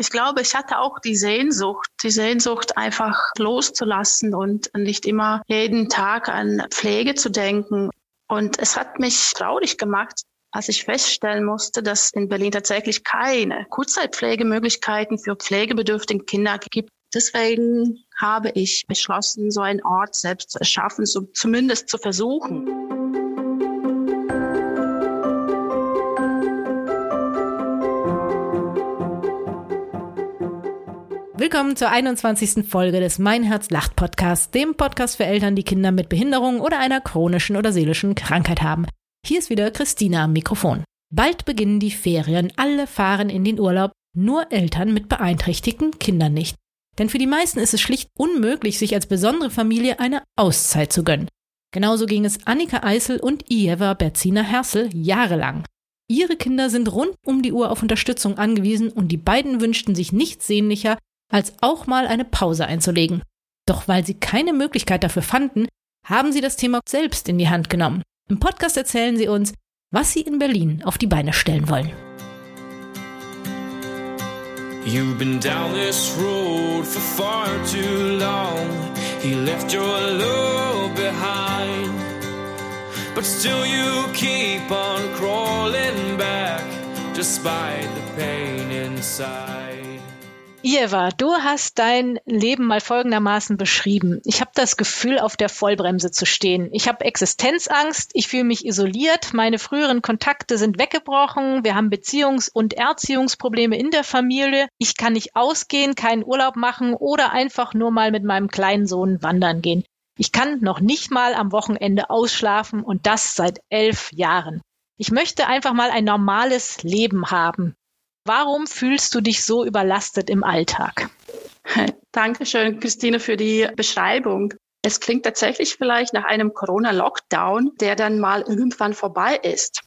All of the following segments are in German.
Ich glaube, ich hatte auch die Sehnsucht, die Sehnsucht einfach loszulassen und nicht immer jeden Tag an Pflege zu denken. Und es hat mich traurig gemacht, als ich feststellen musste, dass in Berlin tatsächlich keine Kurzzeitpflegemöglichkeiten für pflegebedürftige Kinder gibt. Deswegen habe ich beschlossen, so einen Ort selbst zu erschaffen, so zumindest zu versuchen. Willkommen zur 21. Folge des Mein Herz lacht Podcasts, dem Podcast für Eltern, die Kinder mit Behinderung oder einer chronischen oder seelischen Krankheit haben. Hier ist wieder Christina am Mikrofon. Bald beginnen die Ferien, alle fahren in den Urlaub, nur Eltern mit beeinträchtigten Kindern nicht. Denn für die meisten ist es schlicht unmöglich, sich als besondere Familie eine Auszeit zu gönnen. Genauso ging es Annika Eisel und Ieva Berzina Hersel jahrelang. Ihre Kinder sind rund um die Uhr auf Unterstützung angewiesen und die beiden wünschten sich nichts sehnlicher, als auch mal eine Pause einzulegen. Doch weil sie keine Möglichkeit dafür fanden, haben sie das Thema selbst in die Hand genommen. Im Podcast erzählen sie uns, was sie in Berlin auf die Beine stellen wollen. You've been down this road for far too long. He left your love behind. But still you keep on crawling back despite the pain inside. Eva, du hast dein Leben mal folgendermaßen beschrieben. Ich habe das Gefühl, auf der Vollbremse zu stehen. Ich habe Existenzangst, ich fühle mich isoliert, meine früheren Kontakte sind weggebrochen, wir haben Beziehungs- und Erziehungsprobleme in der Familie, ich kann nicht ausgehen, keinen Urlaub machen oder einfach nur mal mit meinem kleinen Sohn wandern gehen. Ich kann noch nicht mal am Wochenende ausschlafen und das seit elf Jahren. Ich möchte einfach mal ein normales Leben haben. Warum fühlst du dich so überlastet im Alltag? Dankeschön, Christine, für die Beschreibung. Es klingt tatsächlich vielleicht nach einem Corona-Lockdown, der dann mal irgendwann vorbei ist.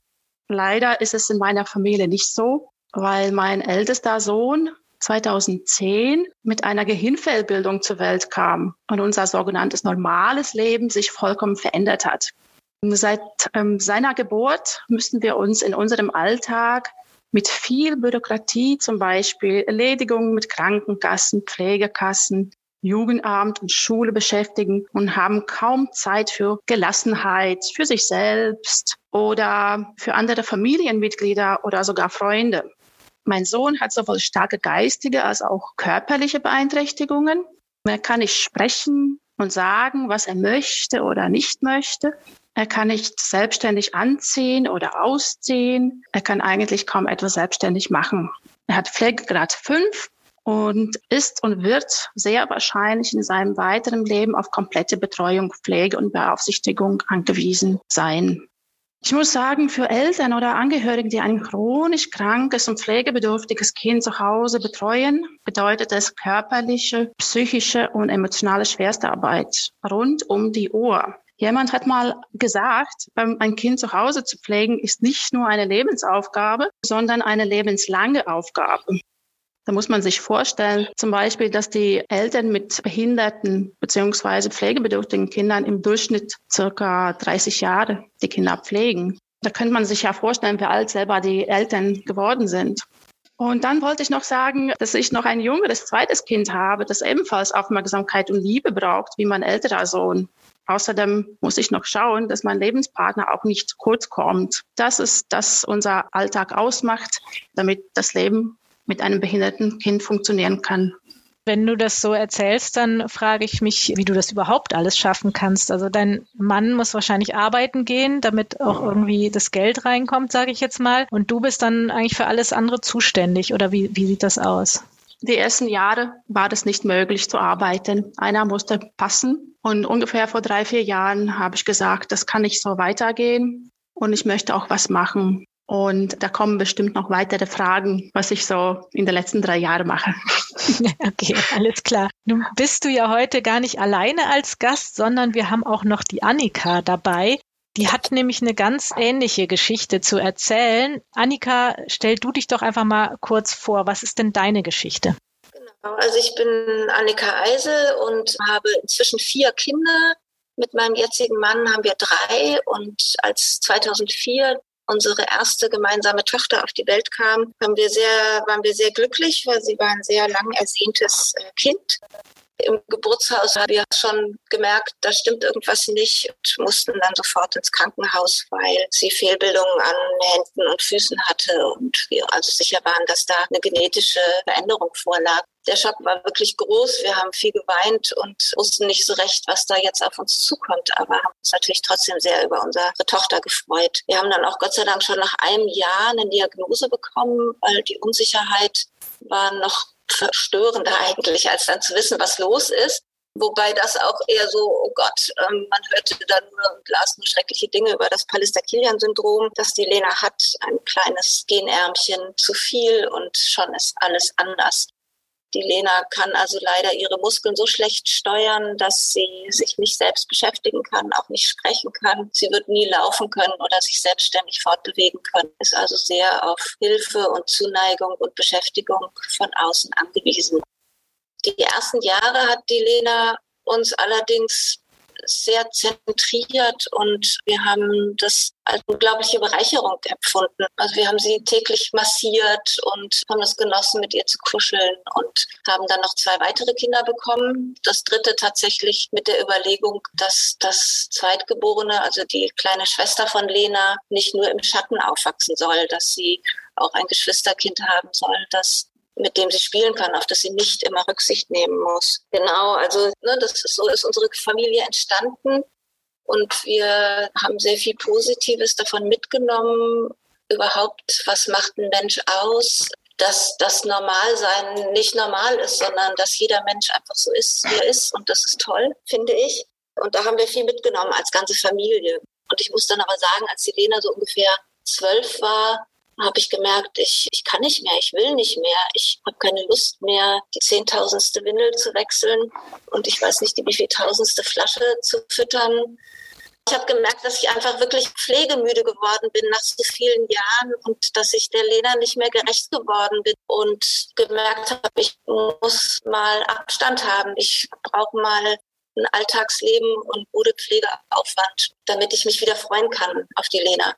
Leider ist es in meiner Familie nicht so, weil mein ältester Sohn 2010 mit einer Gehirnfehlbildung zur Welt kam und unser sogenanntes normales Leben sich vollkommen verändert hat. Seit ähm, seiner Geburt müssten wir uns in unserem Alltag mit viel Bürokratie, zum Beispiel Erledigungen mit Krankenkassen, Pflegekassen, Jugendamt und Schule beschäftigen und haben kaum Zeit für Gelassenheit, für sich selbst oder für andere Familienmitglieder oder sogar Freunde. Mein Sohn hat sowohl starke geistige als auch körperliche Beeinträchtigungen. Er kann nicht sprechen und sagen, was er möchte oder nicht möchte. Er kann nicht selbstständig anziehen oder ausziehen. Er kann eigentlich kaum etwas selbstständig machen. Er hat Pflegegrad 5 und ist und wird sehr wahrscheinlich in seinem weiteren Leben auf komplette Betreuung, Pflege und Beaufsichtigung angewiesen sein. Ich muss sagen, für Eltern oder Angehörige, die ein chronisch krankes und pflegebedürftiges Kind zu Hause betreuen, bedeutet es körperliche, psychische und emotionale Schwerstarbeit rund um die Uhr. Jemand hat mal gesagt, ein Kind zu Hause zu pflegen ist nicht nur eine Lebensaufgabe, sondern eine lebenslange Aufgabe. Da muss man sich vorstellen, zum Beispiel, dass die Eltern mit behinderten beziehungsweise pflegebedürftigen Kindern im Durchschnitt circa 30 Jahre die Kinder pflegen. Da könnte man sich ja vorstellen, wie alt selber die Eltern geworden sind. Und dann wollte ich noch sagen, dass ich noch ein jüngeres zweites Kind habe, das ebenfalls Aufmerksamkeit und Liebe braucht, wie mein älterer Sohn. Außerdem muss ich noch schauen, dass mein Lebenspartner auch nicht kurz kommt. Das ist, das unser Alltag ausmacht, damit das Leben mit einem behinderten Kind funktionieren kann. Wenn du das so erzählst, dann frage ich mich, wie du das überhaupt alles schaffen kannst. Also dein Mann muss wahrscheinlich arbeiten gehen, damit auch irgendwie das Geld reinkommt, sage ich jetzt mal. Und du bist dann eigentlich für alles andere zuständig. Oder wie, wie sieht das aus? Die ersten Jahre war das nicht möglich zu arbeiten. Einer musste passen. Und ungefähr vor drei, vier Jahren habe ich gesagt, das kann nicht so weitergehen. Und ich möchte auch was machen. Und da kommen bestimmt noch weitere Fragen, was ich so in den letzten drei Jahren mache. Okay, alles klar. Nun bist du ja heute gar nicht alleine als Gast, sondern wir haben auch noch die Annika dabei. Die hat nämlich eine ganz ähnliche Geschichte zu erzählen. Annika, stell du dich doch einfach mal kurz vor. Was ist denn deine Geschichte? Genau, also ich bin Annika Eisel und habe inzwischen vier Kinder. Mit meinem jetzigen Mann haben wir drei und als 2004 unsere erste gemeinsame Tochter auf die Welt kam, haben wir sehr, waren wir sehr glücklich, weil sie war ein sehr lang ersehntes äh, Kind. Im Geburtshaus haben wir schon gemerkt, da stimmt irgendwas nicht und mussten dann sofort ins Krankenhaus, weil sie Fehlbildungen an Händen und Füßen hatte und wir also sicher waren, dass da eine genetische Veränderung vorlag. Der Schock war wirklich groß. Wir haben viel geweint und wussten nicht so recht, was da jetzt auf uns zukommt, aber haben uns natürlich trotzdem sehr über unsere Tochter gefreut. Wir haben dann auch Gott sei Dank schon nach einem Jahr eine Diagnose bekommen, weil die Unsicherheit war noch verstörender eigentlich, als dann zu wissen, was los ist. Wobei das auch eher so, oh Gott, ähm, man hörte dann nur und las nur schreckliche Dinge über das Pallister-Kilian-Syndrom, dass die Lena hat, ein kleines Genärmchen zu viel und schon ist alles anders. Die Lena kann also leider ihre Muskeln so schlecht steuern, dass sie sich nicht selbst beschäftigen kann, auch nicht sprechen kann. Sie wird nie laufen können oder sich selbstständig fortbewegen können, ist also sehr auf Hilfe und Zuneigung und Beschäftigung von außen angewiesen. Die ersten Jahre hat die Lena uns allerdings sehr zentriert und wir haben das als unglaubliche Bereicherung empfunden. Also wir haben sie täglich massiert und haben es genossen, mit ihr zu kuscheln und haben dann noch zwei weitere Kinder bekommen. Das dritte tatsächlich mit der Überlegung, dass das Zweitgeborene, also die kleine Schwester von Lena, nicht nur im Schatten aufwachsen soll, dass sie auch ein Geschwisterkind haben soll, das mit dem sie spielen kann, auf das sie nicht immer Rücksicht nehmen muss. Genau, also ne, das ist so ist unsere Familie entstanden und wir haben sehr viel Positives davon mitgenommen. Überhaupt, was macht ein Mensch aus? Dass das Normalsein nicht normal ist, sondern dass jeder Mensch einfach so ist, wie er ist. Und das ist toll, finde ich. Und da haben wir viel mitgenommen als ganze Familie. Und ich muss dann aber sagen, als die Lena so ungefähr zwölf war, habe ich gemerkt, ich, ich kann nicht mehr, ich will nicht mehr, ich habe keine Lust mehr, die zehntausendste Windel zu wechseln und ich weiß nicht, die wievieltausendste Flasche zu füttern. Ich habe gemerkt, dass ich einfach wirklich pflegemüde geworden bin nach so vielen Jahren und dass ich der Lena nicht mehr gerecht geworden bin und gemerkt habe, ich muss mal Abstand haben. Ich brauche mal ein Alltagsleben und gute Pflegeaufwand, damit ich mich wieder freuen kann auf die Lena.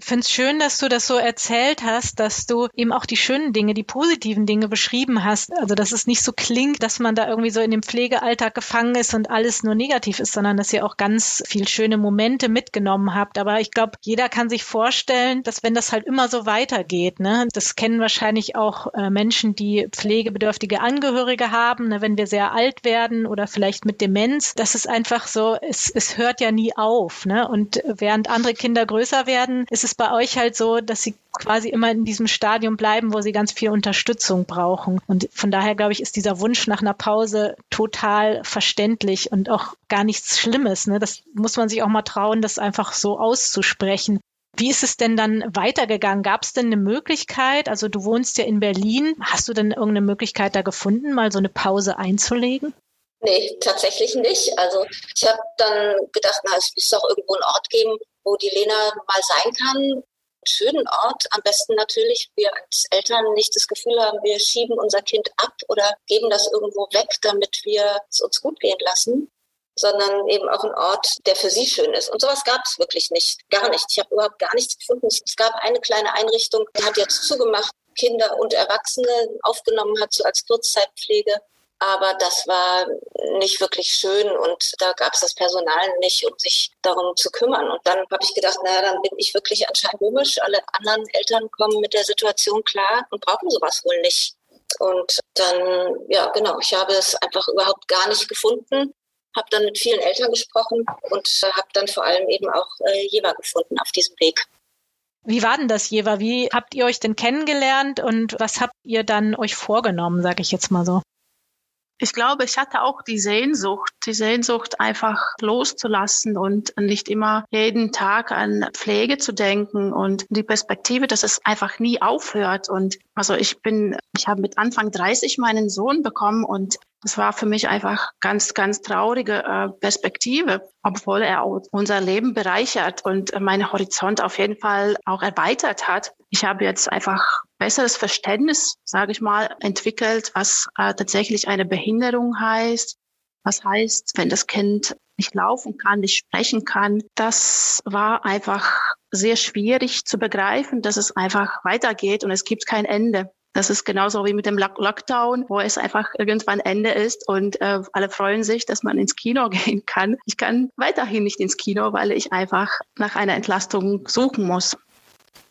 Finde es schön, dass du das so erzählt hast, dass du eben auch die schönen Dinge, die positiven Dinge beschrieben hast. Also, dass es nicht so klingt, dass man da irgendwie so in dem Pflegealltag gefangen ist und alles nur negativ ist, sondern dass ihr auch ganz viel schöne Momente mitgenommen habt. Aber ich glaube, jeder kann sich vorstellen, dass wenn das halt immer so weitergeht, ne, das kennen wahrscheinlich auch äh, Menschen, die pflegebedürftige Angehörige haben, ne, wenn wir sehr alt werden oder vielleicht mit Demenz, das ist einfach so, es, es hört ja nie auf. Ne? Und während andere Kinder größer werden, ist es es bei euch halt so, dass sie quasi immer in diesem Stadium bleiben, wo sie ganz viel Unterstützung brauchen. Und von daher, glaube ich, ist dieser Wunsch nach einer Pause total verständlich und auch gar nichts Schlimmes. Ne? Das muss man sich auch mal trauen, das einfach so auszusprechen. Wie ist es denn dann weitergegangen? Gab es denn eine Möglichkeit? Also du wohnst ja in Berlin. Hast du denn irgendeine Möglichkeit da gefunden, mal so eine Pause einzulegen? Nee, tatsächlich nicht. Also ich habe dann gedacht, na, es muss doch irgendwo einen Ort geben, wo die Lena mal sein kann. Einen schönen Ort, am besten natürlich, wir als Eltern nicht das Gefühl haben, wir schieben unser Kind ab oder geben das irgendwo weg, damit wir es uns gut gehen lassen, sondern eben auch ein Ort, der für sie schön ist. Und sowas gab es wirklich nicht, gar nicht. Ich habe überhaupt gar nichts gefunden. Es gab eine kleine Einrichtung, die hat jetzt zugemacht, Kinder und Erwachsene aufgenommen hat, so als Kurzzeitpflege aber das war nicht wirklich schön und da gab es das Personal nicht, um sich darum zu kümmern. Und dann habe ich gedacht, naja, dann bin ich wirklich anscheinend komisch. Alle anderen Eltern kommen mit der Situation klar und brauchen sowas wohl nicht. Und dann, ja, genau, ich habe es einfach überhaupt gar nicht gefunden, habe dann mit vielen Eltern gesprochen und habe dann vor allem eben auch äh, Jeva gefunden auf diesem Weg. Wie war denn das, Jeva? Wie habt ihr euch denn kennengelernt und was habt ihr dann euch vorgenommen, sage ich jetzt mal so? Ich glaube, ich hatte auch die Sehnsucht, die Sehnsucht einfach loszulassen und nicht immer jeden Tag an Pflege zu denken und die Perspektive, dass es einfach nie aufhört. Und also ich bin, ich habe mit Anfang 30 meinen Sohn bekommen und das war für mich einfach ganz, ganz traurige äh, Perspektive, obwohl er unser Leben bereichert und äh, meinen Horizont auf jeden Fall auch erweitert hat. Ich habe jetzt einfach besseres Verständnis, sage ich mal, entwickelt, was äh, tatsächlich eine Behinderung heißt. Was heißt, wenn das Kind nicht laufen kann, nicht sprechen kann. Das war einfach sehr schwierig zu begreifen, dass es einfach weitergeht und es gibt kein Ende. Das ist genauso wie mit dem Lockdown, wo es einfach irgendwann Ende ist und äh, alle freuen sich, dass man ins Kino gehen kann. Ich kann weiterhin nicht ins Kino, weil ich einfach nach einer Entlastung suchen muss.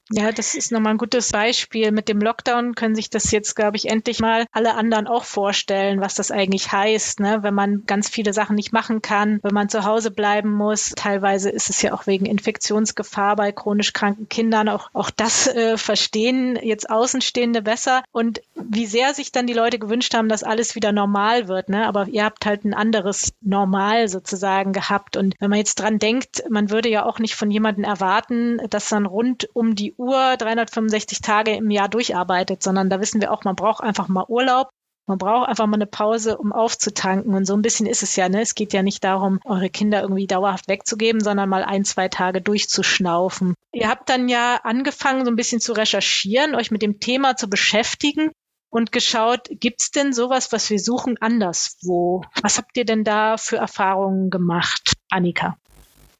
Ja, das ist nochmal ein gutes Beispiel. Mit dem Lockdown können sich das jetzt, glaube ich, endlich mal alle anderen auch vorstellen, was das eigentlich heißt, ne? wenn man ganz viele Sachen nicht machen kann, wenn man zu Hause bleiben muss. Teilweise ist es ja auch wegen Infektionsgefahr bei chronisch kranken Kindern. Auch, auch das äh, verstehen jetzt Außenstehende besser. Und wie sehr sich dann die Leute gewünscht haben, dass alles wieder normal wird. Ne? Aber ihr habt halt ein anderes Normal sozusagen gehabt. Und wenn man jetzt dran denkt, man würde ja auch nicht von jemandem erwarten, dass dann rund um die Uhr 365 Tage im Jahr durcharbeitet, sondern da wissen wir auch, man braucht einfach mal Urlaub. Man braucht einfach mal eine Pause, um aufzutanken. Und so ein bisschen ist es ja, ne? Es geht ja nicht darum, eure Kinder irgendwie dauerhaft wegzugeben, sondern mal ein, zwei Tage durchzuschnaufen. Ihr habt dann ja angefangen, so ein bisschen zu recherchieren, euch mit dem Thema zu beschäftigen und geschaut, gibt's denn sowas, was wir suchen, anderswo? Was habt ihr denn da für Erfahrungen gemacht, Annika?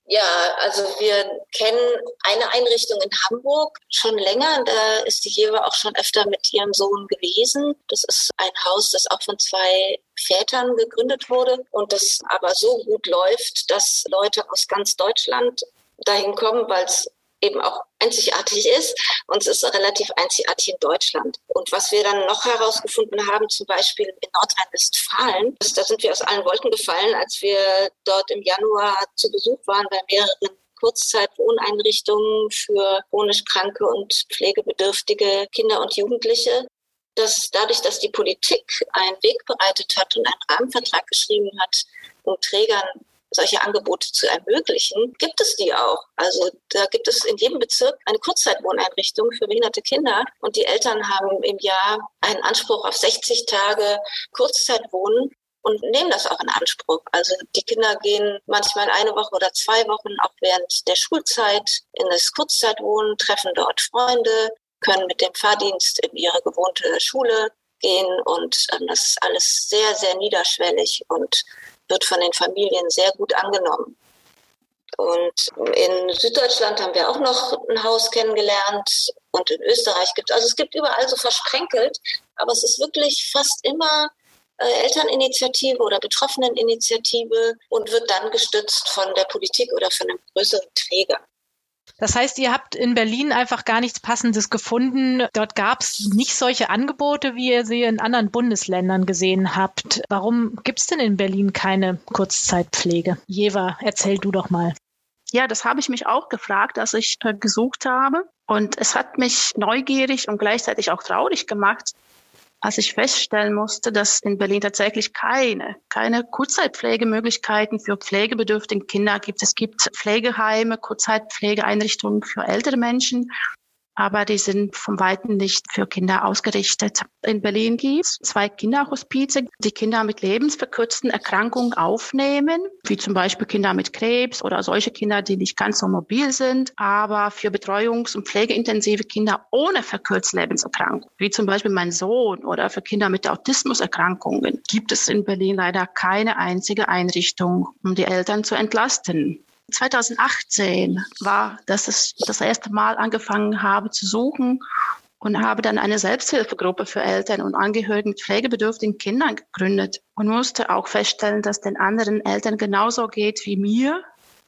Ja, also wir kennen eine Einrichtung in Hamburg schon länger. Da ist die Jewe auch schon öfter mit ihrem Sohn gewesen. Das ist ein Haus, das auch von zwei Vätern gegründet wurde und das aber so gut läuft, dass Leute aus ganz Deutschland dahin kommen, weil es eben auch einzigartig ist. Und es ist relativ einzigartig in Deutschland. Und was wir dann noch herausgefunden haben, zum Beispiel in Nordrhein-Westfalen, da sind wir aus allen Wolken gefallen, als wir dort im Januar zu Besuch waren bei mehreren Kurzzeitwohneinrichtungen für chronisch kranke und pflegebedürftige Kinder und Jugendliche dass dadurch, dass die Politik einen Weg bereitet hat und einen Rahmenvertrag geschrieben hat, um Trägern solche Angebote zu ermöglichen, gibt es die auch. Also da gibt es in jedem Bezirk eine Kurzzeitwohneinrichtung für behinderte Kinder und die Eltern haben im Jahr einen Anspruch auf 60 Tage Kurzzeitwohnen und nehmen das auch in Anspruch. Also die Kinder gehen manchmal eine Woche oder zwei Wochen auch während der Schulzeit in das Kurzzeitwohnen, treffen dort Freunde, können mit dem Fahrdienst in ihre gewohnte Schule gehen und ähm, das ist alles sehr, sehr niederschwellig und wird von den Familien sehr gut angenommen. Und in Süddeutschland haben wir auch noch ein Haus kennengelernt und in Österreich gibt es, also es gibt überall so versprenkelt, aber es ist wirklich fast immer äh, Elterninitiative oder Betroffeneninitiative und wird dann gestützt von der Politik oder von einem größeren Träger. Das heißt, ihr habt in Berlin einfach gar nichts Passendes gefunden. Dort gab es nicht solche Angebote, wie ihr sie in anderen Bundesländern gesehen habt. Warum gibt es denn in Berlin keine Kurzzeitpflege? Jeva, erzähl du doch mal. Ja, das habe ich mich auch gefragt, als ich äh, gesucht habe. Und es hat mich neugierig und gleichzeitig auch traurig gemacht, als ich feststellen musste, dass in Berlin tatsächlich keine, keine Kurzzeitpflegemöglichkeiten für pflegebedürftige Kinder gibt. Es gibt Pflegeheime, Kurzzeitpflegeeinrichtungen für ältere Menschen aber die sind vom Weiten nicht für Kinder ausgerichtet. In Berlin gibt es zwei Kinderhospize, die Kinder mit lebensverkürzten Erkrankungen aufnehmen, wie zum Beispiel Kinder mit Krebs oder solche Kinder, die nicht ganz so mobil sind, aber für betreuungs- und pflegeintensive Kinder ohne verkürzte Lebenserkrankung, wie zum Beispiel mein Sohn oder für Kinder mit Autismuserkrankungen, gibt es in Berlin leider keine einzige Einrichtung, um die Eltern zu entlasten. 2018 war, dass ich das erste Mal angefangen habe zu suchen und habe dann eine Selbsthilfegruppe für Eltern und Angehörige mit pflegebedürftigen Kindern gegründet und musste auch feststellen, dass den anderen Eltern genauso geht wie mir,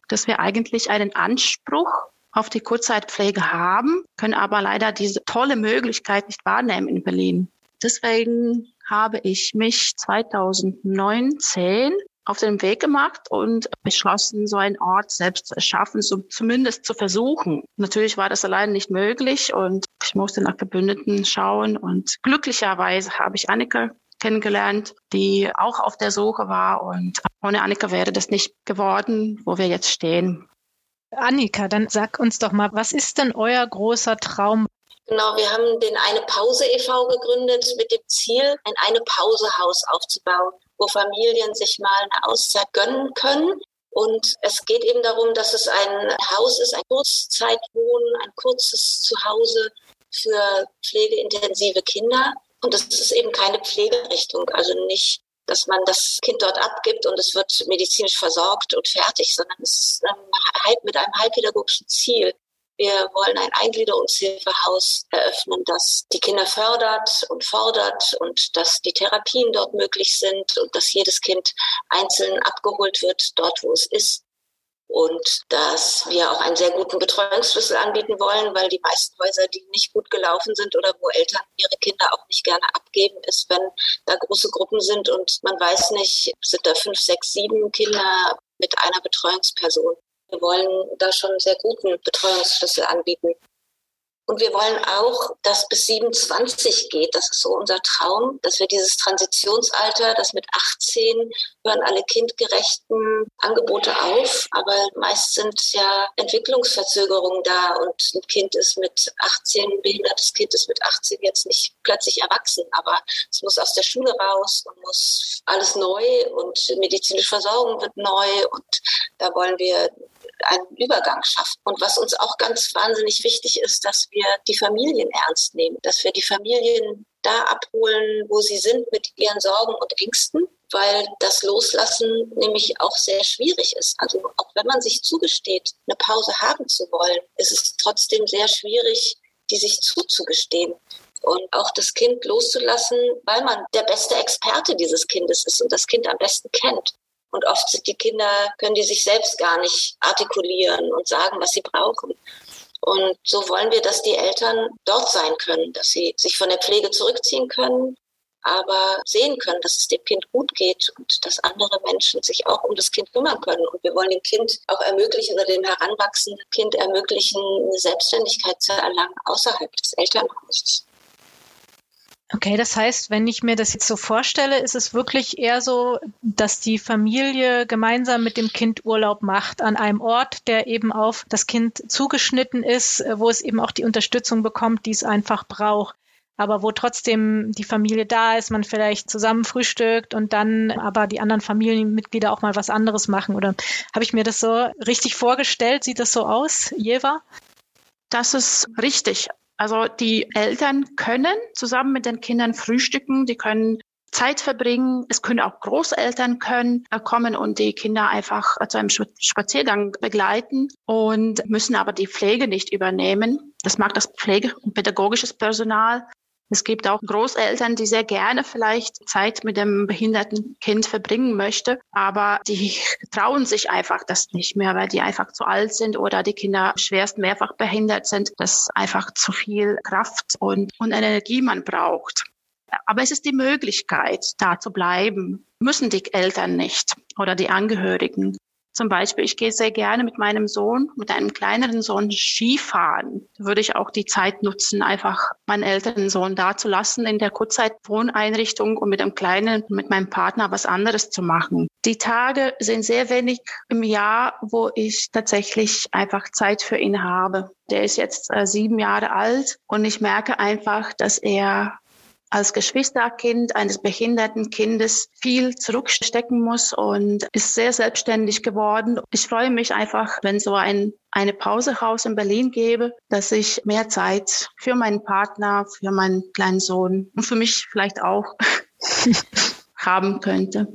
dass wir eigentlich einen Anspruch auf die Kurzzeitpflege haben, können aber leider diese tolle Möglichkeit nicht wahrnehmen in Berlin. Deswegen habe ich mich 2019 auf den Weg gemacht und beschlossen, so einen Ort selbst zu erschaffen, so zumindest zu versuchen. Natürlich war das allein nicht möglich und ich musste nach Verbündeten schauen und glücklicherweise habe ich Annika kennengelernt, die auch auf der Suche war und ohne Annika wäre das nicht geworden, wo wir jetzt stehen. Annika, dann sag uns doch mal, was ist denn euer großer Traum? Genau, wir haben den Eine Pause e.V. gegründet mit dem Ziel, ein Eine Pause Haus aufzubauen wo Familien sich mal eine Auszeit gönnen können. Und es geht eben darum, dass es ein Haus ist, ein Kurzzeitwohnen, ein kurzes Zuhause für pflegeintensive Kinder. Und das ist eben keine Pflegerichtung, also nicht, dass man das Kind dort abgibt und es wird medizinisch versorgt und fertig, sondern es ist mit einem halbpädagogischen Ziel. Wir wollen ein Eingliederungshilfehaus eröffnen, das die Kinder fördert und fordert und dass die Therapien dort möglich sind und dass jedes Kind einzeln abgeholt wird, dort wo es ist und dass wir auch einen sehr guten Betreuungsschlüssel anbieten wollen, weil die meisten Häuser, die nicht gut gelaufen sind oder wo Eltern ihre Kinder auch nicht gerne abgeben, ist, wenn da große Gruppen sind und man weiß nicht, sind da fünf, sechs, sieben Kinder mit einer Betreuungsperson. Wir wollen da schon einen sehr guten Betreuungsschlüssel anbieten. Und wir wollen auch, dass bis 27 geht. Das ist so unser Traum, dass wir dieses Transitionsalter, das mit 18 hören alle kindgerechten Angebote auf. Aber meist sind ja Entwicklungsverzögerungen da und ein Kind ist mit 18, ein behindertes Kind ist mit 18 jetzt nicht plötzlich erwachsen, aber es muss aus der Schule raus und muss alles neu und medizinische Versorgung wird neu und da wollen wir einen Übergang schaffen. Und was uns auch ganz wahnsinnig wichtig ist, dass wir die Familien ernst nehmen, dass wir die Familien da abholen, wo sie sind mit ihren Sorgen und Ängsten, weil das Loslassen nämlich auch sehr schwierig ist. Also auch wenn man sich zugesteht, eine Pause haben zu wollen, ist es trotzdem sehr schwierig, die sich zuzugestehen und auch das Kind loszulassen, weil man der beste Experte dieses Kindes ist und das Kind am besten kennt. Und oft sind die Kinder, können die sich selbst gar nicht artikulieren und sagen, was sie brauchen. Und so wollen wir, dass die Eltern dort sein können, dass sie sich von der Pflege zurückziehen können, aber sehen können, dass es dem Kind gut geht und dass andere Menschen sich auch um das Kind kümmern können. Und wir wollen dem Kind auch ermöglichen oder dem heranwachsenden Kind ermöglichen, eine Selbstständigkeit zu erlangen außerhalb des Elternhauses. Okay, das heißt, wenn ich mir das jetzt so vorstelle, ist es wirklich eher so, dass die Familie gemeinsam mit dem Kind Urlaub macht an einem Ort, der eben auf das Kind zugeschnitten ist, wo es eben auch die Unterstützung bekommt, die es einfach braucht. Aber wo trotzdem die Familie da ist, man vielleicht zusammen frühstückt und dann aber die anderen Familienmitglieder auch mal was anderes machen. Oder habe ich mir das so richtig vorgestellt? Sieht das so aus, Jeva? Das ist richtig. Also die Eltern können zusammen mit den Kindern frühstücken, die können Zeit verbringen. Es können auch Großeltern können äh, kommen und die Kinder einfach zu einem Spaziergang begleiten und müssen aber die Pflege nicht übernehmen. Das mag das Pflege- und pädagogisches Personal. Es gibt auch Großeltern, die sehr gerne vielleicht Zeit mit dem behinderten Kind verbringen möchte, aber die trauen sich einfach das nicht mehr, weil die einfach zu alt sind oder die Kinder schwerst mehrfach behindert sind, dass einfach zu viel Kraft und, und Energie man braucht. Aber es ist die Möglichkeit, da zu bleiben. Müssen die Eltern nicht oder die Angehörigen. Zum Beispiel, ich gehe sehr gerne mit meinem Sohn, mit einem kleineren Sohn Skifahren. Würde ich auch die Zeit nutzen, einfach meinen älteren Sohn da zu lassen in der Kurzzeitwohneinrichtung und mit dem kleinen, mit meinem Partner was anderes zu machen. Die Tage sind sehr wenig im Jahr, wo ich tatsächlich einfach Zeit für ihn habe. Der ist jetzt äh, sieben Jahre alt und ich merke einfach, dass er als Geschwisterkind eines behinderten Kindes viel zurückstecken muss und ist sehr selbstständig geworden. Ich freue mich einfach, wenn so ein eine Pausehaus in Berlin gebe, dass ich mehr Zeit für meinen Partner, für meinen kleinen Sohn und für mich vielleicht auch haben könnte.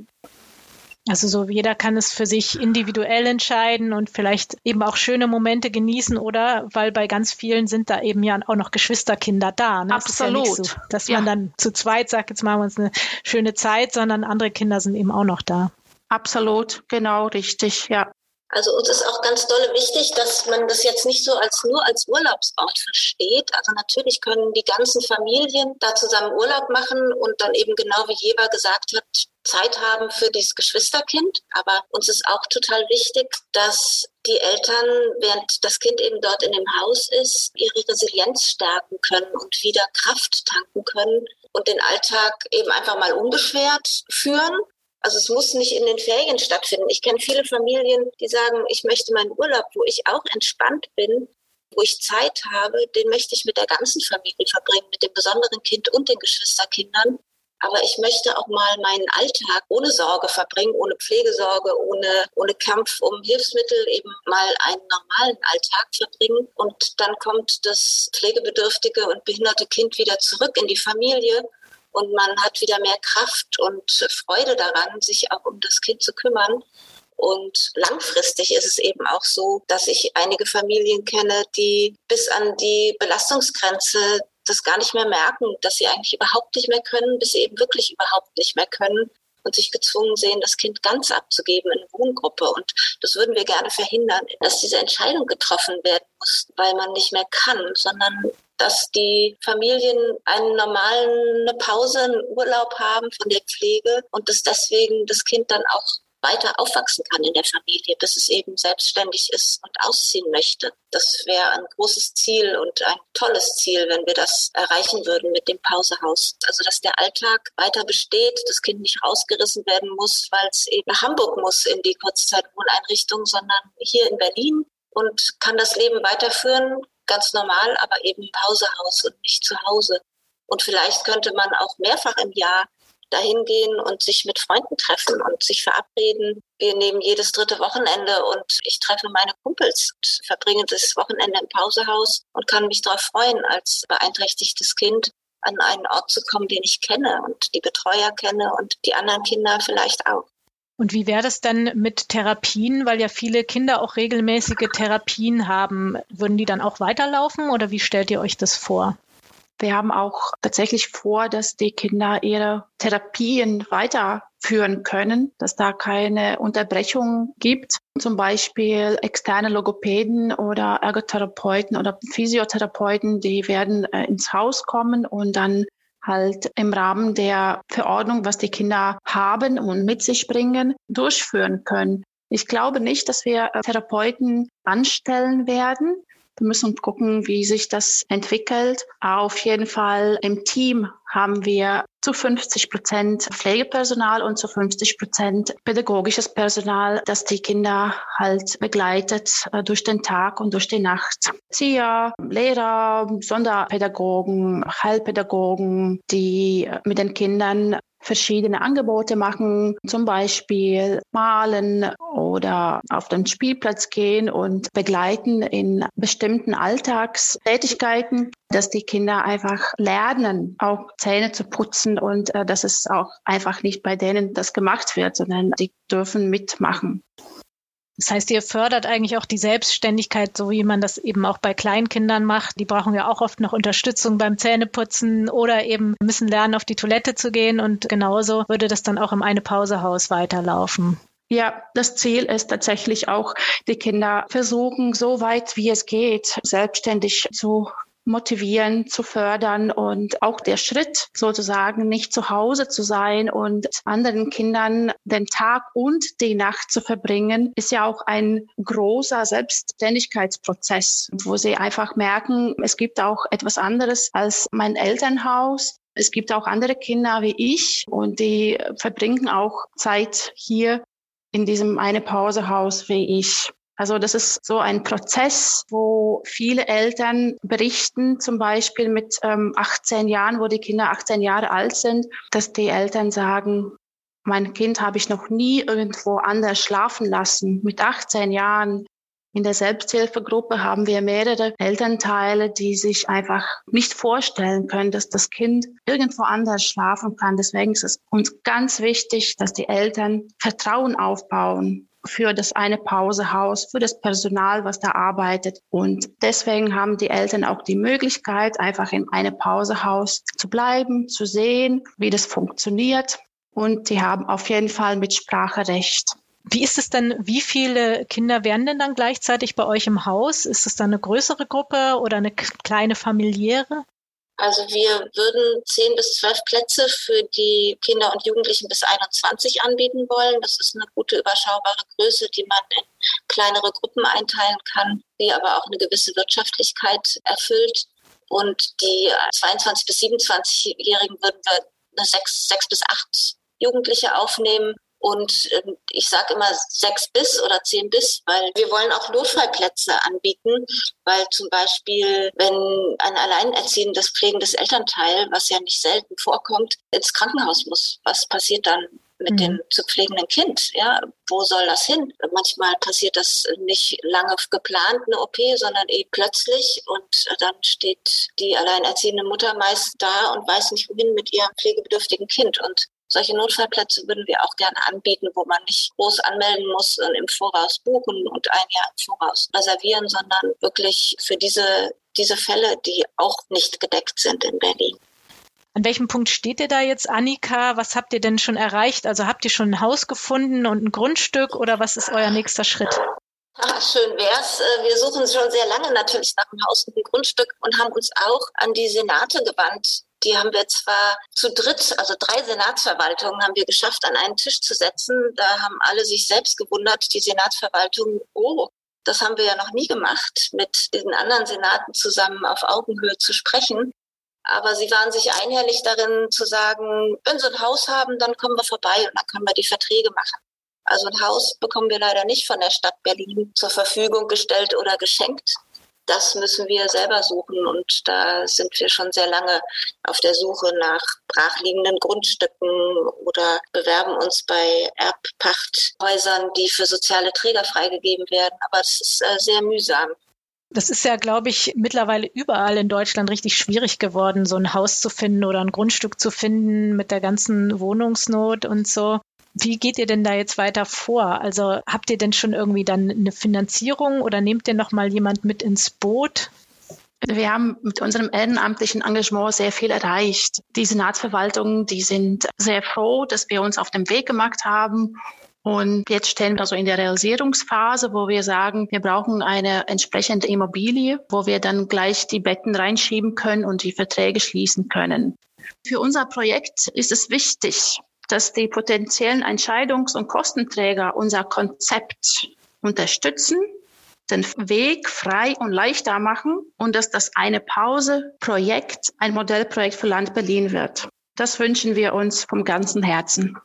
Also so jeder kann es für sich individuell entscheiden und vielleicht eben auch schöne Momente genießen oder weil bei ganz vielen sind da eben ja auch noch Geschwisterkinder da. Ne? Absolut. Ja so, dass ja. man dann zu zweit sagt, jetzt machen wir uns eine schöne Zeit, sondern andere Kinder sind eben auch noch da. Absolut, genau, richtig, ja. Also uns ist auch ganz dolle wichtig, dass man das jetzt nicht so als nur als Urlaubsort versteht. Also natürlich können die ganzen Familien da zusammen Urlaub machen und dann eben genau wie Jeber gesagt hat, Zeit haben für dieses Geschwisterkind. Aber uns ist auch total wichtig, dass die Eltern, während das Kind eben dort in dem Haus ist, ihre Resilienz stärken können und wieder Kraft tanken können und den Alltag eben einfach mal unbeschwert führen also es muss nicht in den Ferien stattfinden. Ich kenne viele Familien, die sagen, ich möchte meinen Urlaub, wo ich auch entspannt bin, wo ich Zeit habe, den möchte ich mit der ganzen Familie verbringen, mit dem besonderen Kind und den Geschwisterkindern. Aber ich möchte auch mal meinen Alltag ohne Sorge verbringen, ohne Pflegesorge, ohne, ohne Kampf um Hilfsmittel, eben mal einen normalen Alltag verbringen. Und dann kommt das pflegebedürftige und behinderte Kind wieder zurück in die Familie und man hat wieder mehr Kraft und Freude daran, sich auch um das Kind zu kümmern. Und langfristig ist es eben auch so, dass ich einige Familien kenne, die bis an die Belastungsgrenze das gar nicht mehr merken, dass sie eigentlich überhaupt nicht mehr können, bis sie eben wirklich überhaupt nicht mehr können und sich gezwungen sehen, das Kind ganz abzugeben in Wohngruppe. Und das würden wir gerne verhindern, dass diese Entscheidung getroffen werden muss, weil man nicht mehr kann, sondern dass die Familien einen normalen, eine Pause, einen Urlaub haben von der Pflege und dass deswegen das Kind dann auch weiter aufwachsen kann in der Familie, bis es eben selbstständig ist und ausziehen möchte. Das wäre ein großes Ziel und ein tolles Ziel, wenn wir das erreichen würden mit dem Pausehaus. Also dass der Alltag weiter besteht, das Kind nicht rausgerissen werden muss, weil es eben nach Hamburg muss in die Kurzzeitwohneinrichtung, sondern hier in Berlin und kann das Leben weiterführen, ganz normal, aber eben Pausehaus und nicht zu Hause. Und vielleicht könnte man auch mehrfach im Jahr dahin gehen und sich mit Freunden treffen und sich verabreden. Wir nehmen jedes dritte Wochenende und ich treffe meine Kumpels und verbringe das Wochenende im Pausehaus und kann mich darauf freuen, als beeinträchtigtes Kind an einen Ort zu kommen, den ich kenne und die Betreuer kenne und die anderen Kinder vielleicht auch. Und wie wäre das dann mit Therapien, weil ja viele Kinder auch regelmäßige Therapien haben? Würden die dann auch weiterlaufen oder wie stellt ihr euch das vor? Wir haben auch tatsächlich vor, dass die Kinder ihre Therapien weiterführen können, dass da keine Unterbrechung gibt. Zum Beispiel externe Logopäden oder Ergotherapeuten oder Physiotherapeuten, die werden äh, ins Haus kommen und dann halt im Rahmen der Verordnung, was die Kinder haben und mit sich bringen, durchführen können. Ich glaube nicht, dass wir äh, Therapeuten anstellen werden, wir müssen gucken, wie sich das entwickelt. Auf jeden Fall im Team haben wir zu 50 Prozent Pflegepersonal und zu 50 Prozent pädagogisches Personal, das die Kinder halt begleitet äh, durch den Tag und durch die Nacht. Erzieher, Lehrer, Sonderpädagogen, Heilpädagogen, die mit den Kindern verschiedene Angebote machen, zum Beispiel malen oder auf den Spielplatz gehen und begleiten in bestimmten Alltagstätigkeiten, dass die Kinder einfach lernen, auch Zähne zu putzen und äh, dass es auch einfach nicht bei denen das gemacht wird, sondern die dürfen mitmachen. Das heißt, ihr fördert eigentlich auch die Selbstständigkeit, so wie man das eben auch bei Kleinkindern macht. Die brauchen ja auch oft noch Unterstützung beim Zähneputzen oder eben müssen lernen, auf die Toilette zu gehen. Und genauso würde das dann auch im Eine-Pause-Haus weiterlaufen. Ja, das Ziel ist tatsächlich auch, die Kinder versuchen, so weit wie es geht, selbstständig zu motivieren, zu fördern und auch der Schritt sozusagen nicht zu Hause zu sein und anderen Kindern den Tag und die Nacht zu verbringen, ist ja auch ein großer Selbstständigkeitsprozess, wo sie einfach merken, es gibt auch etwas anderes als mein Elternhaus. Es gibt auch andere Kinder wie ich und die verbringen auch Zeit hier in diesem eine Pausehaus wie ich. Also das ist so ein Prozess, wo viele Eltern berichten, zum Beispiel mit ähm, 18 Jahren, wo die Kinder 18 Jahre alt sind, dass die Eltern sagen, mein Kind habe ich noch nie irgendwo anders schlafen lassen. Mit 18 Jahren in der Selbsthilfegruppe haben wir mehrere Elternteile, die sich einfach nicht vorstellen können, dass das Kind irgendwo anders schlafen kann. Deswegen ist es uns ganz wichtig, dass die Eltern Vertrauen aufbauen für das eine Pausehaus, für das Personal, was da arbeitet. Und deswegen haben die Eltern auch die Möglichkeit, einfach in einem Pausehaus zu bleiben, zu sehen, wie das funktioniert. Und die haben auf jeden Fall Mitspracherecht. Wie ist es denn, wie viele Kinder werden denn dann gleichzeitig bei euch im Haus? Ist es dann eine größere Gruppe oder eine kleine familiäre? Also wir würden zehn bis zwölf Plätze für die Kinder und Jugendlichen bis 21 anbieten wollen. Das ist eine gute überschaubare Größe, die man in kleinere Gruppen einteilen kann, die aber auch eine gewisse Wirtschaftlichkeit erfüllt. Und die 22 bis 27-Jährigen würden wir sechs, sechs bis acht Jugendliche aufnehmen und ähm, ich sage immer sechs bis oder zehn bis, weil wir wollen auch Notfallplätze anbieten, weil zum Beispiel, wenn ein alleinerziehendes pflegendes Elternteil, was ja nicht selten vorkommt, ins Krankenhaus muss, was passiert dann? mit mhm. dem zu pflegenden Kind. Ja, wo soll das hin? Manchmal passiert das nicht lange geplant, eine OP, sondern eben plötzlich und dann steht die alleinerziehende Mutter meist da und weiß nicht wohin mit ihrem pflegebedürftigen Kind. Und Solche Notfallplätze würden wir auch gerne anbieten, wo man nicht groß anmelden muss und im Voraus buchen und ein Jahr im Voraus reservieren, sondern wirklich für diese, diese Fälle, die auch nicht gedeckt sind in Berlin. An welchem Punkt steht ihr da jetzt, Annika? Was habt ihr denn schon erreicht? Also habt ihr schon ein Haus gefunden und ein Grundstück oder was ist euer nächster Schritt? Ach, schön wär's. Äh, wir suchen schon sehr lange natürlich nach einem Haus und einem Grundstück und haben uns auch an die Senate gewandt. Die haben wir zwar zu dritt, also drei Senatsverwaltungen haben wir geschafft, an einen Tisch zu setzen. Da haben alle sich selbst gewundert, die Senatsverwaltung, oh, das haben wir ja noch nie gemacht, mit den anderen Senaten zusammen auf Augenhöhe zu sprechen. Aber sie waren sich einhellig darin zu sagen, wenn sie ein Haus haben, dann kommen wir vorbei und dann können wir die Verträge machen. Also ein Haus bekommen wir leider nicht von der Stadt Berlin zur Verfügung gestellt oder geschenkt. Das müssen wir selber suchen und da sind wir schon sehr lange auf der Suche nach brachliegenden Grundstücken oder bewerben uns bei Erbpachthäusern, die für soziale Träger freigegeben werden. Aber es ist äh, sehr mühsam. Das ist ja, glaube ich, mittlerweile überall in Deutschland richtig schwierig geworden, so ein Haus zu finden oder ein Grundstück zu finden mit der ganzen Wohnungsnot und so. Wie geht ihr denn da jetzt weiter vor? Also habt ihr denn schon irgendwie dann eine Finanzierung oder nehmt ihr noch mal jemand mit ins Boot? Wir haben mit unserem ehrenamtlichen Engagement sehr viel erreicht. Die Senatsverwaltungen, die sind sehr froh, dass wir uns auf den Weg gemacht haben und jetzt stehen wir also in der Realisierungsphase, wo wir sagen, wir brauchen eine entsprechende Immobilie, wo wir dann gleich die Betten reinschieben können und die Verträge schließen können. Für unser Projekt ist es wichtig, dass die potenziellen Entscheidungs- und Kostenträger unser Konzept unterstützen, den Weg frei und leichter machen und dass das eine Pause-Projekt, ein Modellprojekt für Land Berlin wird. Das wünschen wir uns vom ganzen Herzen.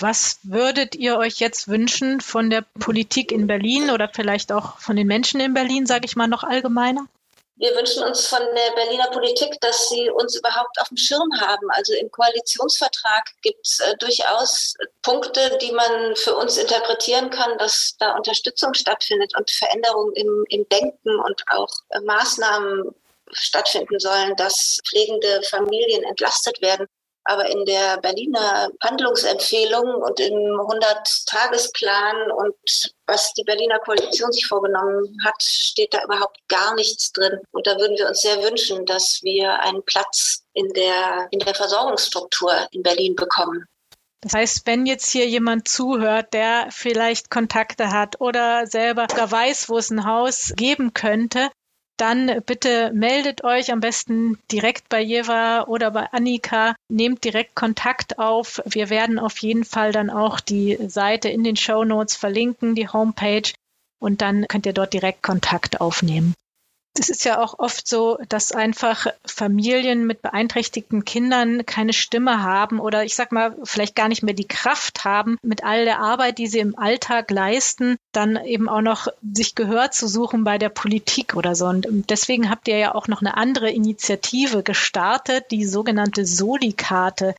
Was würdet ihr euch jetzt wünschen von der Politik in Berlin oder vielleicht auch von den Menschen in Berlin, sage ich mal noch allgemeiner? Wir wünschen uns von der Berliner Politik, dass sie uns überhaupt auf dem Schirm haben. Also im Koalitionsvertrag gibt es äh, durchaus Punkte, die man für uns interpretieren kann, dass da Unterstützung stattfindet und Veränderungen im, im Denken und auch äh, Maßnahmen stattfinden sollen, dass pflegende Familien entlastet werden. Aber in der Berliner Handlungsempfehlung und im 100-Tagesplan und was die Berliner Koalition sich vorgenommen hat, steht da überhaupt gar nichts drin. Und da würden wir uns sehr wünschen, dass wir einen Platz in der, in der Versorgungsstruktur in Berlin bekommen. Das heißt, wenn jetzt hier jemand zuhört, der vielleicht Kontakte hat oder selber weiß, wo es ein Haus geben könnte, dann bitte meldet euch am besten direkt bei Jeva oder bei Annika. Nehmt direkt Kontakt auf. Wir werden auf jeden Fall dann auch die Seite in den Show Notes verlinken, die Homepage. Und dann könnt ihr dort direkt Kontakt aufnehmen. Es ist ja auch oft so, dass einfach Familien mit beeinträchtigten Kindern keine Stimme haben oder ich sag mal, vielleicht gar nicht mehr die Kraft haben, mit all der Arbeit, die sie im Alltag leisten, dann eben auch noch sich Gehör zu suchen bei der Politik oder so. Und deswegen habt ihr ja auch noch eine andere Initiative gestartet, die sogenannte Soli-Karte.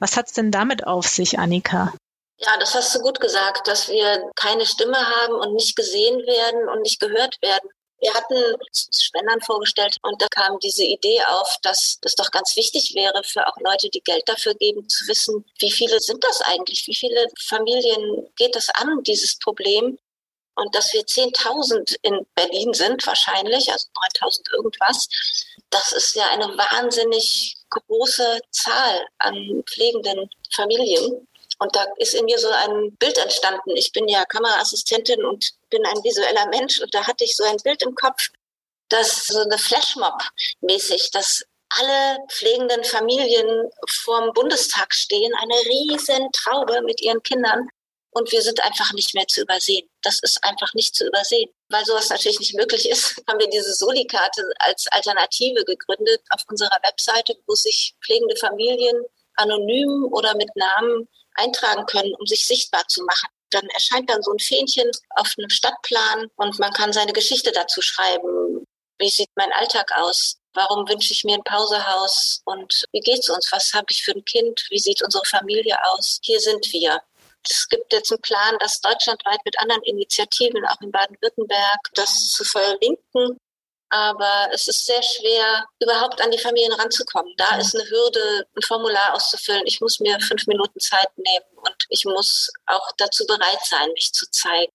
Was hat's denn damit auf sich, Annika? Ja, das hast du gut gesagt, dass wir keine Stimme haben und nicht gesehen werden und nicht gehört werden. Wir hatten Spendern vorgestellt und da kam diese Idee auf, dass das doch ganz wichtig wäre für auch Leute, die Geld dafür geben, zu wissen, wie viele sind das eigentlich? Wie viele Familien geht es an, dieses Problem? Und dass wir 10.000 in Berlin sind wahrscheinlich, also 9.000 irgendwas, das ist ja eine wahnsinnig große Zahl an pflegenden Familien. Und da ist in mir so ein Bild entstanden. Ich bin ja Kameraassistentin und bin ein visueller Mensch. Und da hatte ich so ein Bild im Kopf, das so eine Flashmob-mäßig, dass alle pflegenden Familien vorm Bundestag stehen, eine riesen Traube mit ihren Kindern. Und wir sind einfach nicht mehr zu übersehen. Das ist einfach nicht zu übersehen. Weil sowas natürlich nicht möglich ist, haben wir diese Soli-Karte als Alternative gegründet auf unserer Webseite, wo sich pflegende Familien anonym oder mit Namen eintragen können, um sich sichtbar zu machen. Dann erscheint dann so ein Fähnchen auf einem Stadtplan und man kann seine Geschichte dazu schreiben. Wie sieht mein Alltag aus? Warum wünsche ich mir ein Pausehaus? Und wie geht's uns? Was habe ich für ein Kind? Wie sieht unsere Familie aus? Hier sind wir. Es gibt jetzt einen Plan, das deutschlandweit mit anderen Initiativen, auch in Baden-Württemberg, das zu verlinken. Aber es ist sehr schwer, überhaupt an die Familien ranzukommen. Da ist eine Hürde, ein Formular auszufüllen. Ich muss mir fünf Minuten Zeit nehmen und ich muss auch dazu bereit sein, mich zu zeigen.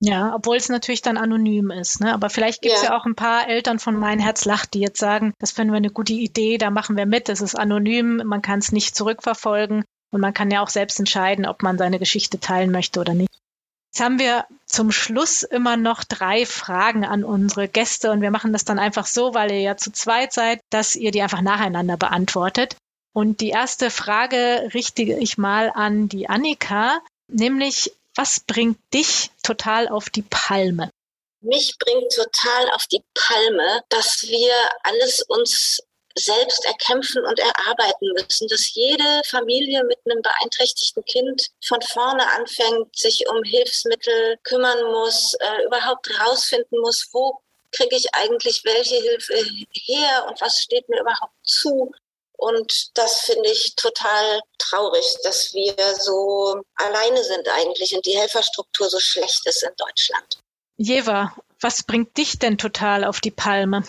Ja, obwohl es natürlich dann anonym ist. Ne? Aber vielleicht gibt es ja. ja. auch ein paar Eltern von Mein Herz lacht, die jetzt sagen, das finden wir eine gute Idee, da machen wir mit, es ist anonym, man kann es nicht zurückverfolgen und man kann ja auch selbst entscheiden, ob man seine Geschichte teilen möchte oder nicht. Jetzt haben wir zum Schluss immer noch drei Fragen an unsere Gäste und wir machen das dann einfach so, weil ihr ja zu zweit seid, dass ihr die einfach nacheinander beantwortet. Und die erste Frage richte ich mal an die Annika, nämlich was bringt dich total auf die Palme? Mich bringt total auf die Palme, dass wir alles uns selbst erkämpfen und erarbeiten müssen, dass jede Familie mit einem beeinträchtigten Kind von vorne anfängt, sich um Hilfsmittel kümmern muss, äh, überhaupt rausfinden muss, wo kriege ich eigentlich welche Hilfe her und was steht mir überhaupt zu. Und das finde ich total traurig, dass wir so alleine sind eigentlich und die Helferstruktur so schlecht ist in Deutschland. Jeva, was bringt dich denn total auf die Palme?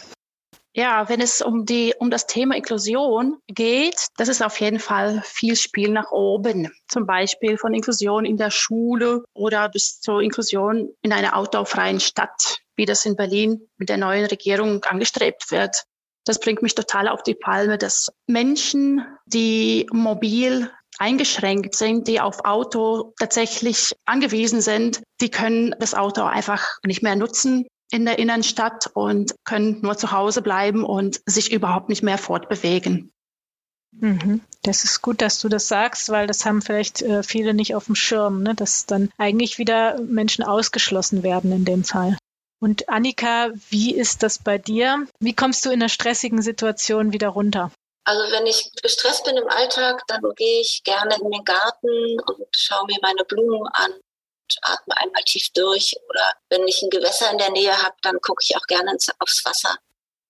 Ja, wenn es um die, um das Thema Inklusion geht, das ist auf jeden Fall viel Spiel nach oben. Zum Beispiel von Inklusion in der Schule oder bis zur Inklusion in einer autofreien Stadt, wie das in Berlin mit der neuen Regierung angestrebt wird. Das bringt mich total auf die Palme, dass Menschen, die mobil eingeschränkt sind, die auf Auto tatsächlich angewiesen sind, die können das Auto einfach nicht mehr nutzen in der Innenstadt und können nur zu Hause bleiben und sich überhaupt nicht mehr fortbewegen. Mhm. Das ist gut, dass du das sagst, weil das haben vielleicht äh, viele nicht auf dem Schirm, ne? dass dann eigentlich wieder Menschen ausgeschlossen werden in dem Fall. Und Annika, wie ist das bei dir? Wie kommst du in einer stressigen Situation wieder runter? Also wenn ich gestresst bin im Alltag, dann gehe ich gerne in den Garten und schaue mir meine Blumen an atme einmal tief durch. Oder wenn ich ein Gewässer in der Nähe habe, dann gucke ich auch gerne ins, aufs Wasser.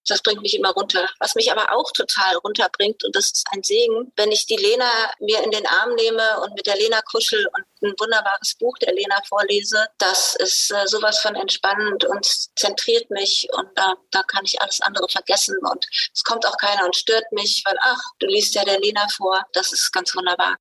Das bringt mich immer runter. Was mich aber auch total runterbringt, und das ist ein Segen, wenn ich die Lena mir in den Arm nehme und mit der Lena kuschel und ein wunderbares Buch der Lena vorlese, das ist äh, sowas von entspannend und zentriert mich und da, da kann ich alles andere vergessen und es kommt auch keiner und stört mich, weil ach, du liest ja der Lena vor. Das ist ganz wunderbar.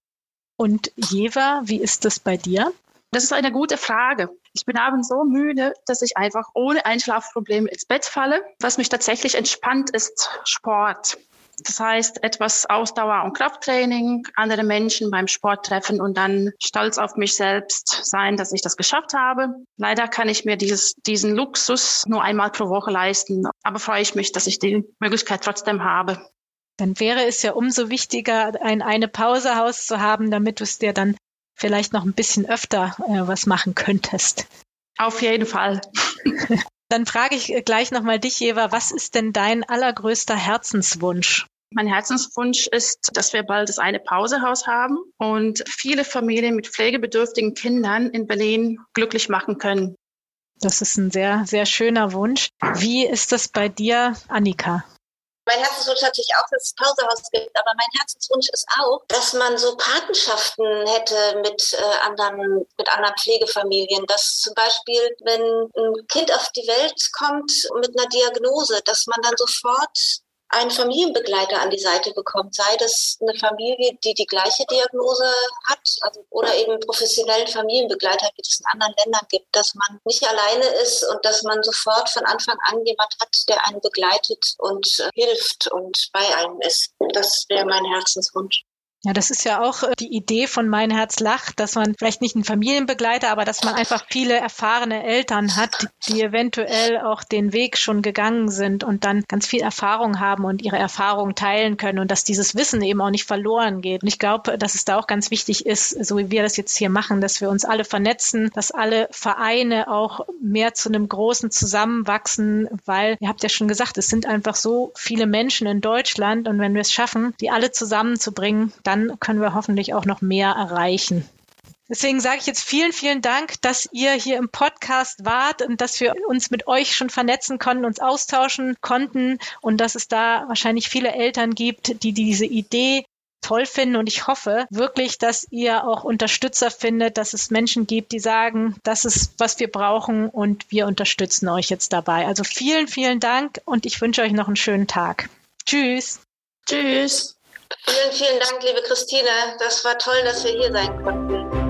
Und Jeva, wie ist das bei dir? Das ist eine gute Frage. Ich bin abends so müde, dass ich einfach ohne Einschlafprobleme ins Bett falle. Was mich tatsächlich entspannt, ist Sport. Das heißt, etwas Ausdauer- und Krafttraining, andere Menschen beim Sport treffen und dann stolz auf mich selbst sein, dass ich das geschafft habe. Leider kann ich mir dieses, diesen Luxus nur einmal pro Woche leisten, aber freue ich mich, dass ich die Möglichkeit trotzdem habe. Dann wäre es ja umso wichtiger, ein eine Pausehaus zu haben, damit du es dir dann vielleicht noch ein bisschen öfter äh, was machen könntest. Auf jeden Fall. Dann frage ich gleich nochmal dich, Eva, was ist denn dein allergrößter Herzenswunsch? Mein Herzenswunsch ist, dass wir bald das eine Pausehaus haben und viele Familien mit pflegebedürftigen Kindern in Berlin glücklich machen können. Das ist ein sehr, sehr schöner Wunsch. Wie ist das bei dir, Annika? Mein Herzenswunsch natürlich auch, dass es Pausehaus gibt, aber mein Herzenswunsch ist auch, dass man so Patenschaften hätte mit äh, anderen, mit anderen Pflegefamilien. Dass zum Beispiel, wenn ein Kind auf die Welt kommt mit einer Diagnose, dass man dann sofort einen Familienbegleiter an die Seite bekommt, sei das eine Familie, die die gleiche Diagnose hat, also, oder eben professionellen Familienbegleiter, wie es in anderen Ländern gibt, dass man nicht alleine ist und dass man sofort von Anfang an jemand hat, der einen begleitet und äh, hilft und bei einem ist. Das wäre mein Herzenswunsch. Ja, das ist ja auch äh, die Idee von Mein Herz lacht, dass man vielleicht nicht einen Familienbegleiter, aber dass man einfach viele erfahrene Eltern hat, die eventuell auch den Weg schon gegangen sind und dann ganz viel Erfahrung haben und ihre Erfahrungen teilen können und dass dieses Wissen eben auch nicht verloren geht. Und ich glaube, dass es da auch ganz wichtig ist, so wie wir das jetzt hier machen, dass wir uns alle vernetzen, dass alle Vereine auch mehr zu einem großen zusammenwachsen, weil ihr habt ja schon gesagt, es sind einfach so viele Menschen in Deutschland und wenn wir es schaffen, die alle zusammenzubringen, dann dann können wir hoffentlich auch noch mehr erreichen. Deswegen sage ich jetzt vielen, vielen Dank, dass ihr hier im Podcast wart und dass wir uns mit euch schon vernetzen konnten, uns austauschen konnten und dass es da wahrscheinlich viele Eltern gibt, die diese Idee toll finden und ich hoffe wirklich, dass ihr auch Unterstützer findet, dass es Menschen gibt, die sagen, das ist, was wir brauchen und wir unterstützen euch jetzt dabei. Also vielen, vielen Dank und ich wünsche euch noch einen schönen Tag. Tschüss. Tschüss. Vielen, vielen Dank, liebe Christine. Das war toll, dass wir hier sein konnten.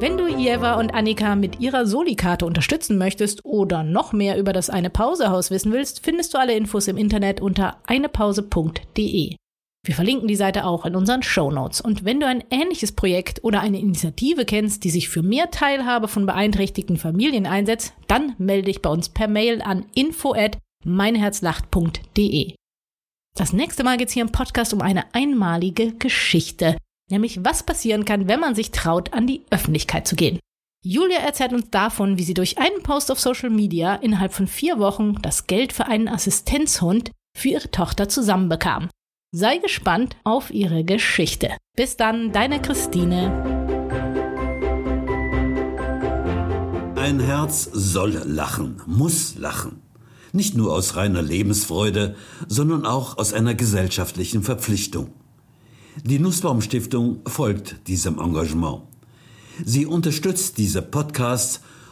Wenn du Jeva und Annika mit ihrer Soli-Karte unterstützen möchtest oder noch mehr über das Eine Pausehaus wissen willst, findest du alle Infos im Internet unter einepause.de. Wir verlinken die Seite auch in unseren Show Notes. Und wenn du ein ähnliches Projekt oder eine Initiative kennst, die sich für mehr Teilhabe von beeinträchtigten Familien einsetzt, dann melde dich bei uns per Mail an info at meinherzlacht.de. Das nächste Mal geht es hier im Podcast um eine einmalige Geschichte nämlich was passieren kann, wenn man sich traut, an die Öffentlichkeit zu gehen. Julia erzählt uns davon, wie sie durch einen Post auf Social Media innerhalb von vier Wochen das Geld für einen Assistenzhund für ihre Tochter zusammenbekam. Sei gespannt auf ihre Geschichte. Bis dann, deine Christine. Ein Herz soll lachen, muss lachen. Nicht nur aus reiner Lebensfreude, sondern auch aus einer gesellschaftlichen Verpflichtung. Die Nussbaum Stiftung folgt diesem Engagement. Sie unterstützt diese Podcasts